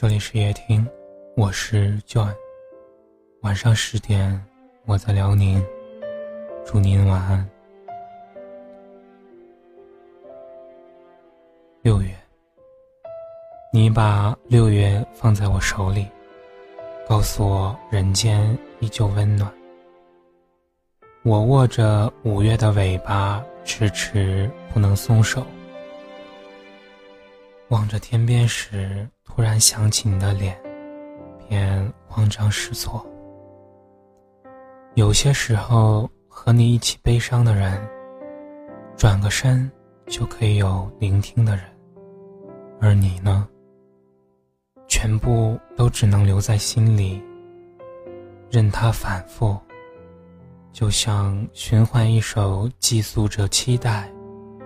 这里是夜听，我是 John。晚上十点，我在辽宁，祝您晚安。六月，你把六月放在我手里，告诉我人间依旧温暖。我握着五月的尾巴，迟迟不能松手。望着天边时，突然想起你的脸，便慌张失措。有些时候，和你一起悲伤的人，转个身就可以有聆听的人，而你呢，全部都只能留在心里，任它反复，就像循环一首寄宿着期待。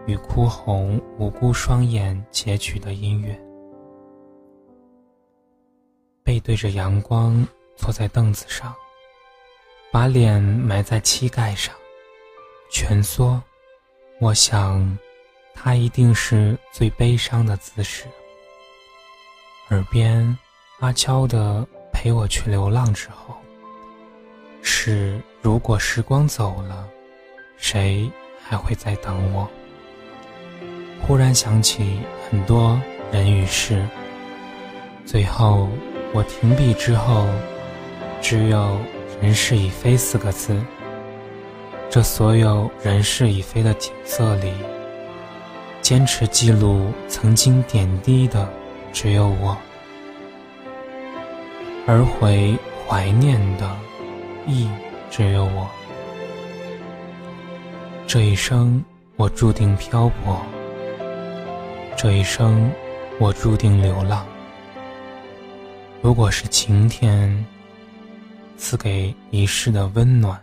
与哭红无辜双眼截取的音乐，背对着阳光坐在凳子上，把脸埋在膝盖上，蜷缩。我想，他一定是最悲伤的姿势。耳边阿悄的陪我去流浪之后，是如果时光走了，谁还会再等我？忽然想起很多人与事，最后我停笔之后，只有“人事已非”四个字。这所有人事已非的景色里，坚持记录曾经点滴的只有我，而回怀念的亦只有我。这一生，我注定漂泊。这一生，我注定流浪。如果是晴天，赐给一世的温暖；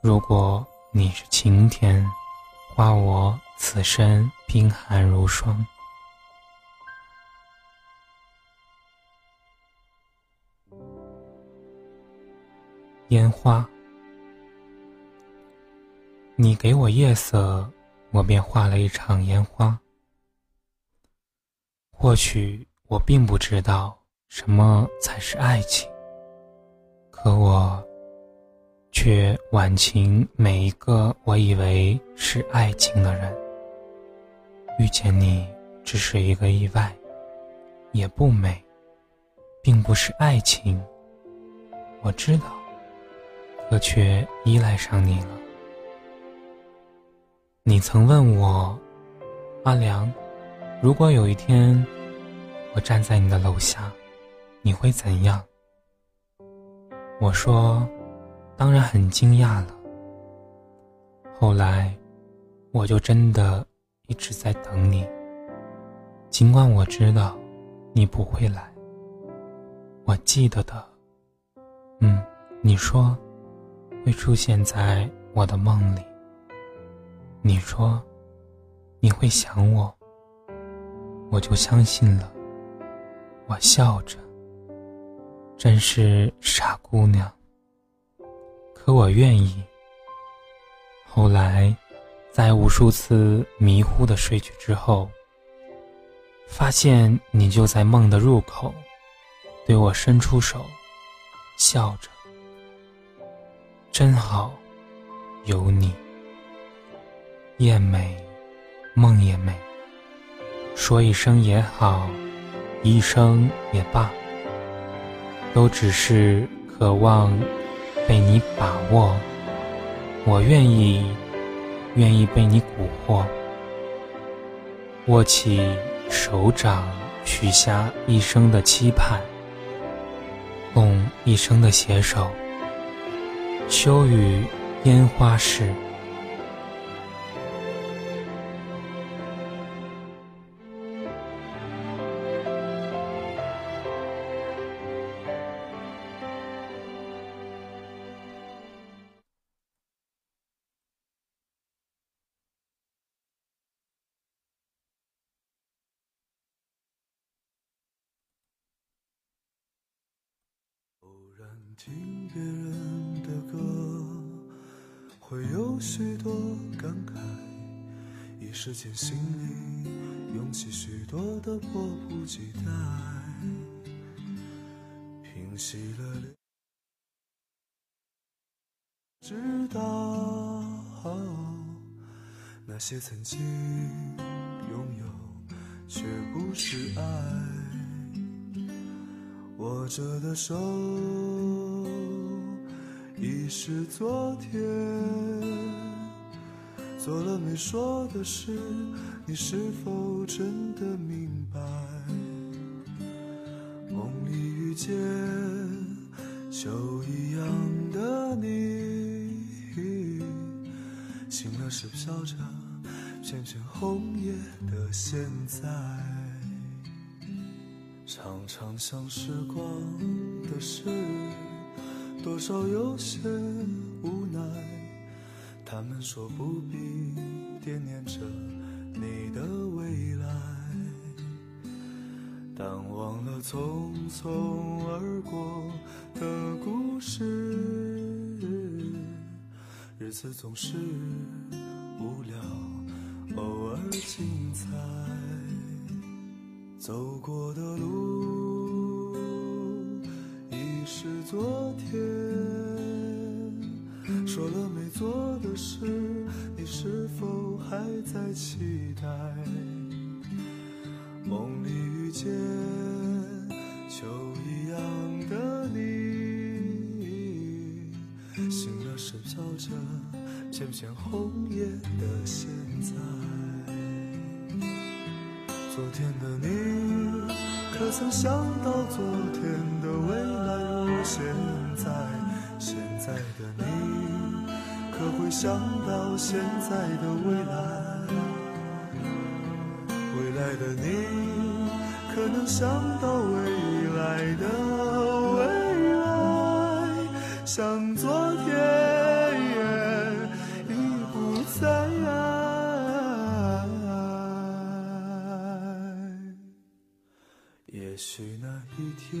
如果你是晴天，化我此生冰寒如霜。烟花，你给我夜色，我便画了一场烟花。或许我并不知道什么才是爱情，可我却婉情每一个我以为是爱情的人。遇见你只是一个意外，也不美，并不是爱情。我知道，可却依赖上你了。你曾问我，阿良。如果有一天，我站在你的楼下，你会怎样？我说，当然很惊讶了。后来，我就真的一直在等你。尽管我知道，你不会来。我记得的，嗯，你说，会出现在我的梦里。你说，你会想我。我就相信了，我笑着，真是傻姑娘。可我愿意。后来，在无数次迷糊的睡去之后，发现你就在梦的入口，对我伸出手，笑着，真好，有你。夜美，梦也美。说一声也好，一声也罢，都只是渴望被你把握。我愿意，愿意被你蛊惑。握起手掌，许下一生的期盼，共一生的携手。秋雨烟花事。听别人的歌，会有许多感慨，一时间心里涌起许多的迫不及待，平息了，直到那些曾经拥有却不是爱，握着的手已是昨天。做了没说的事，你是否真的明白？梦里遇见秋一样的你，醒了是飘着片片红叶的现在。常常想时光的事，多少有些无奈。他们说不必惦念着你的未来，但忘了匆匆而过的故事，日子总是无聊，偶尔精彩。走过的路是昨天。说了没做的事，你是否还在期待？梦里遇见秋一样的你，醒了时飘着片片红叶的现在。昨天的你，可曾想到昨天现在？现在的你。可会想到现在的未来？未来的你，可能想到未来的未来？像昨天已不在。也许那一天，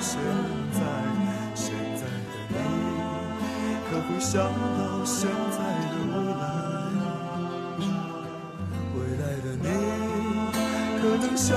现在？现在的你。可会想到现在的未来？未来的你，可能想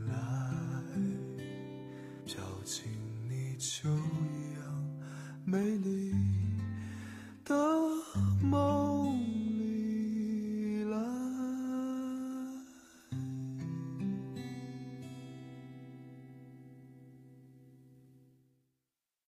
秋一样美丽。